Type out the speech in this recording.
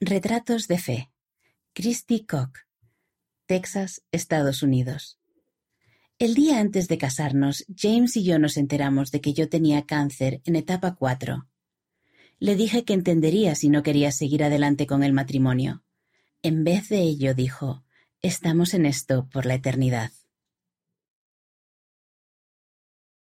Retratos de fe. Christy Koch. Texas, Estados Unidos. El día antes de casarnos, James y yo nos enteramos de que yo tenía cáncer en etapa 4. Le dije que entendería si no quería seguir adelante con el matrimonio. En vez de ello dijo, estamos en esto por la eternidad.